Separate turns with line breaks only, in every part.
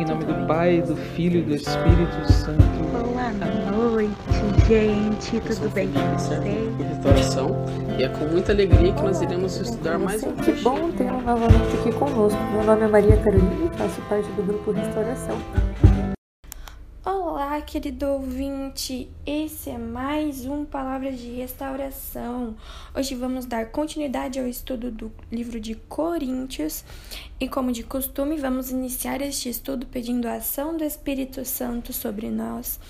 Em nome do Pai, do Filho e do Espírito Santo.
Boa noite, gente. Tudo bem com vocês?
restauração e é com muita alegria que nós iremos estudar mais um
Que bom tê-lo novamente aqui conosco. Meu nome é Maria Carolina e faço parte do grupo Restauração.
Olá, querido ouvinte. Esse é mais um Palavras de Restauração. Hoje vamos dar continuidade ao estudo do livro de Coríntios e, como de costume, vamos iniciar este estudo pedindo a ação do Espírito Santo sobre nós.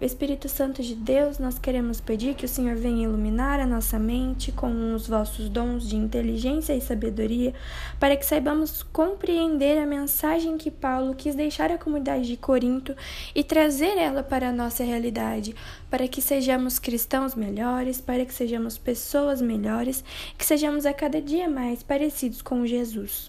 Espírito Santo de Deus, nós queremos pedir que o Senhor venha iluminar a nossa mente com os vossos dons de inteligência e sabedoria, para que saibamos compreender a mensagem que Paulo quis deixar à comunidade de Corinto e trazer ela para a nossa realidade, para que sejamos cristãos melhores, para que sejamos pessoas melhores, que sejamos a cada dia mais parecidos com Jesus.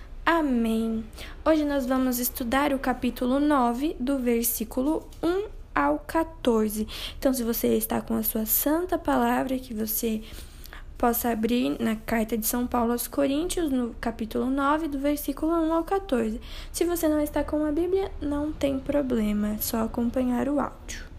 Amém. Hoje nós vamos estudar o capítulo 9, do versículo 1 ao 14. Então, se você está com a sua santa palavra, que você possa abrir na carta de São Paulo aos Coríntios, no capítulo 9, do versículo 1 ao 14. Se você não está com a Bíblia, não tem problema, é só acompanhar o áudio.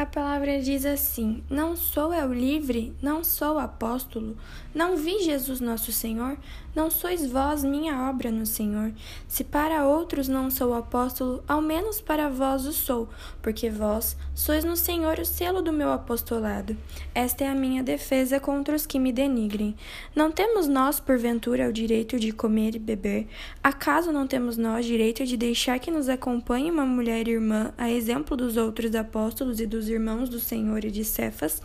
A palavra diz assim: Não sou eu livre, não sou apóstolo, não vi Jesus nosso Senhor, não sois vós minha obra no Senhor. Se para outros não sou apóstolo, ao menos para vós o sou, porque vós sois no Senhor o selo do meu apostolado. Esta é a minha defesa contra os que me denigrem. Não temos nós, porventura, o direito de comer e beber? Acaso não temos nós direito de deixar que nos acompanhe uma mulher irmã, a exemplo dos outros apóstolos e dos irmãos do Senhor e de Cefas?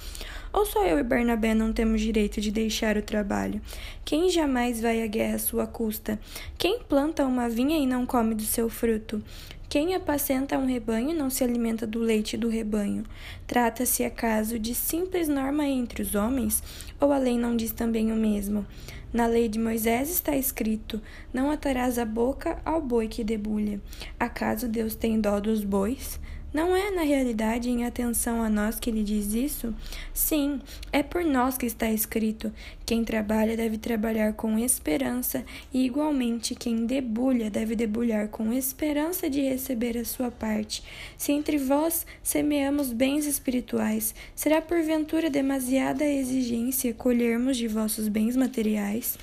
Ou só eu e Barnabé não temos direito de deixar o trabalho? Quem jamais vai à guerra à sua custa? Quem planta uma vinha e não come do seu fruto? Quem apacenta um rebanho não se alimenta do leite do rebanho? Trata-se acaso de simples norma entre os homens? Ou a lei não diz também o mesmo? Na lei de Moisés está escrito: Não atarás a boca ao boi que debulha. Acaso Deus tem dó dos bois? Não é, na realidade, em atenção a nós que ele diz isso? Sim, é por nós que está escrito: quem trabalha deve trabalhar com esperança, e igualmente quem debulha deve debulhar com esperança de receber a sua parte. Se entre vós semeamos bens espirituais, será porventura demasiada exigência colhermos de vossos bens materiais?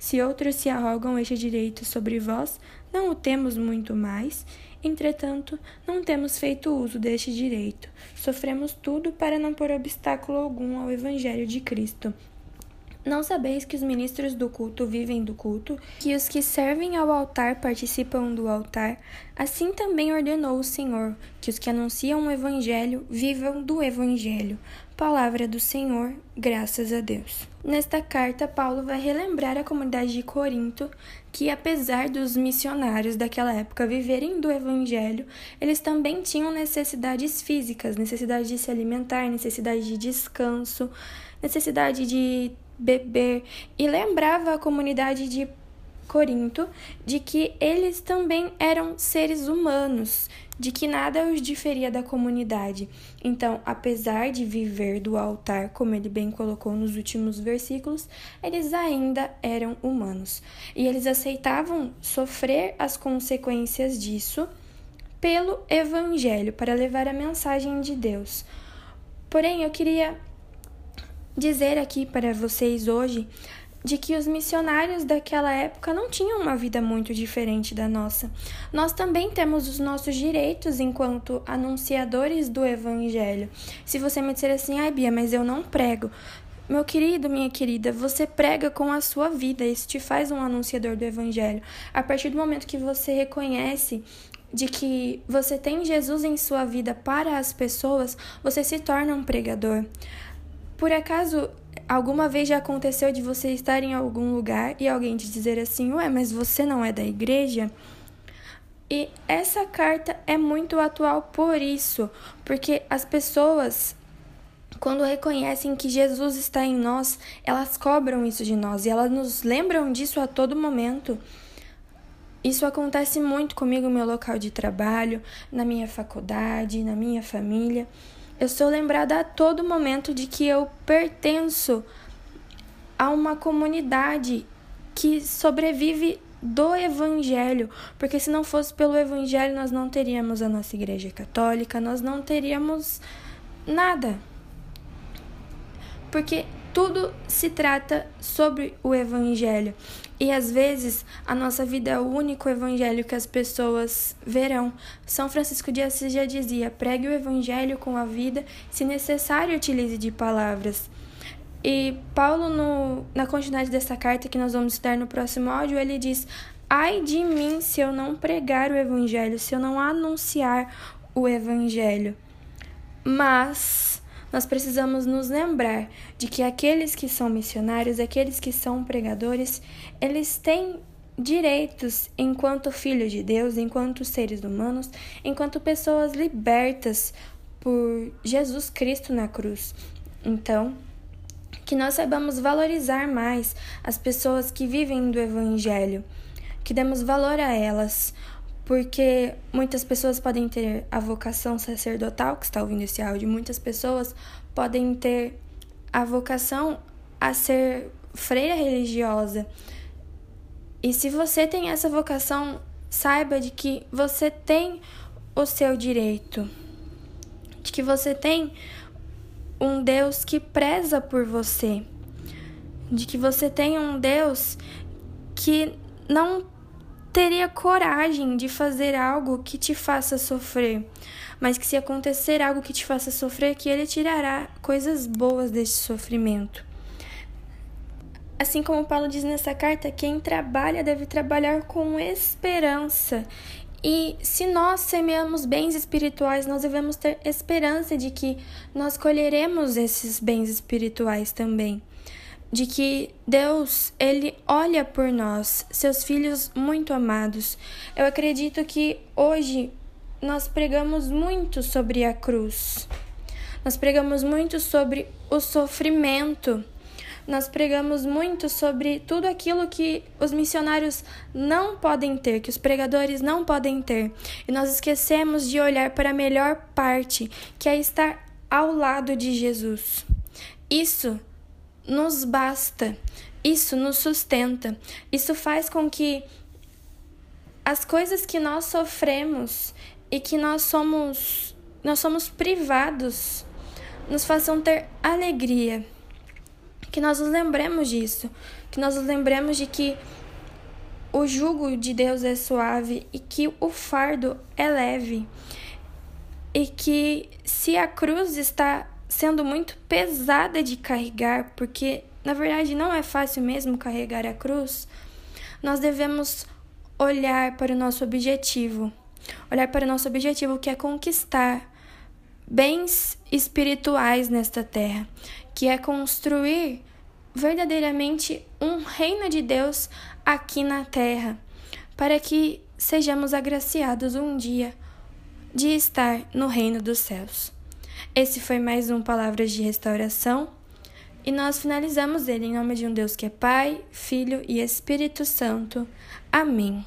Se outros se arrogam este direito sobre vós, não o temos muito mais? Entretanto, não temos feito uso deste direito. Sofremos tudo para não pôr obstáculo algum ao Evangelho de Cristo. Não sabeis que os ministros do culto vivem do culto, que os que servem ao altar participam do altar? Assim também ordenou o Senhor, que os que anunciam o Evangelho vivam do Evangelho. Palavra do Senhor, graças a Deus. Nesta carta, Paulo vai relembrar a comunidade de Corinto que, apesar dos missionários daquela época viverem do Evangelho, eles também tinham necessidades físicas, necessidade de se alimentar, necessidade de descanso, necessidade de beber, e lembrava a comunidade de Corinto de que eles também eram seres humanos, de que nada os diferia da comunidade. Então, apesar de viver do altar, como ele bem colocou nos últimos versículos, eles ainda eram humanos. E eles aceitavam sofrer as consequências disso pelo evangelho, para levar a mensagem de Deus. Porém, eu queria dizer aqui para vocês hoje de que os missionários daquela época não tinham uma vida muito diferente da nossa. Nós também temos os nossos direitos enquanto anunciadores do evangelho. Se você me disser assim, ai Bia, mas eu não prego. Meu querido, minha querida, você prega com a sua vida, isso te faz um anunciador do evangelho. A partir do momento que você reconhece de que você tem Jesus em sua vida para as pessoas, você se torna um pregador. Por acaso alguma vez já aconteceu de você estar em algum lugar e alguém te dizer assim: "Ué, mas você não é da igreja?" E essa carta é muito atual por isso, porque as pessoas quando reconhecem que Jesus está em nós, elas cobram isso de nós e elas nos lembram disso a todo momento. Isso acontece muito comigo no meu local de trabalho, na minha faculdade, na minha família. Eu sou lembrada a todo momento de que eu pertenço a uma comunidade que sobrevive do Evangelho, porque se não fosse pelo Evangelho, nós não teríamos a nossa Igreja Católica, nós não teríamos nada. Porque tudo se trata sobre o Evangelho. E às vezes a nossa vida é o único Evangelho que as pessoas verão. São Francisco de Assis já dizia: pregue o Evangelho com a vida, se necessário, utilize de palavras. E Paulo, no, na continuidade dessa carta que nós vamos estudar no próximo áudio, ele diz: Ai de mim se eu não pregar o Evangelho, se eu não anunciar o Evangelho. Mas nós precisamos nos lembrar de que aqueles que são missionários, aqueles que são pregadores, eles têm direitos enquanto filhos de Deus, enquanto seres humanos, enquanto pessoas libertas por Jesus Cristo na cruz. Então, que nós saibamos valorizar mais as pessoas que vivem do Evangelho, que demos valor a elas, porque muitas pessoas podem ter a vocação sacerdotal, que está ouvindo esse áudio, muitas pessoas podem ter a vocação a ser freira religiosa. E se você tem essa vocação, saiba de que você tem o seu direito, de que você tem um Deus que preza por você, de que você tem um Deus que não teria coragem de fazer algo que te faça sofrer, mas que se acontecer algo que te faça sofrer, que ele tirará coisas boas desse sofrimento. Assim como Paulo diz nessa carta, quem trabalha deve trabalhar com esperança. E se nós semeamos bens espirituais, nós devemos ter esperança de que nós colheremos esses bens espirituais também de que Deus, ele olha por nós, seus filhos muito amados. Eu acredito que hoje nós pregamos muito sobre a cruz. Nós pregamos muito sobre o sofrimento. Nós pregamos muito sobre tudo aquilo que os missionários não podem ter, que os pregadores não podem ter. E nós esquecemos de olhar para a melhor parte, que é estar ao lado de Jesus. Isso nos basta, isso nos sustenta, isso faz com que as coisas que nós sofremos e que nós somos nós somos privados nos façam ter alegria. Que nós nos lembremos disso, que nós nos lembremos de que o jugo de Deus é suave e que o fardo é leve. E que se a cruz está sendo muito pesada de carregar, porque na verdade não é fácil mesmo carregar a cruz, nós devemos olhar para o nosso objetivo. Olhar para o nosso objetivo que é conquistar bens espirituais nesta terra, que é construir verdadeiramente um reino de Deus aqui na terra, para que sejamos agraciados um dia de estar no reino dos céus. Esse foi mais um Palavras de Restauração e nós finalizamos ele em nome de um Deus que é Pai, Filho e Espírito Santo. Amém.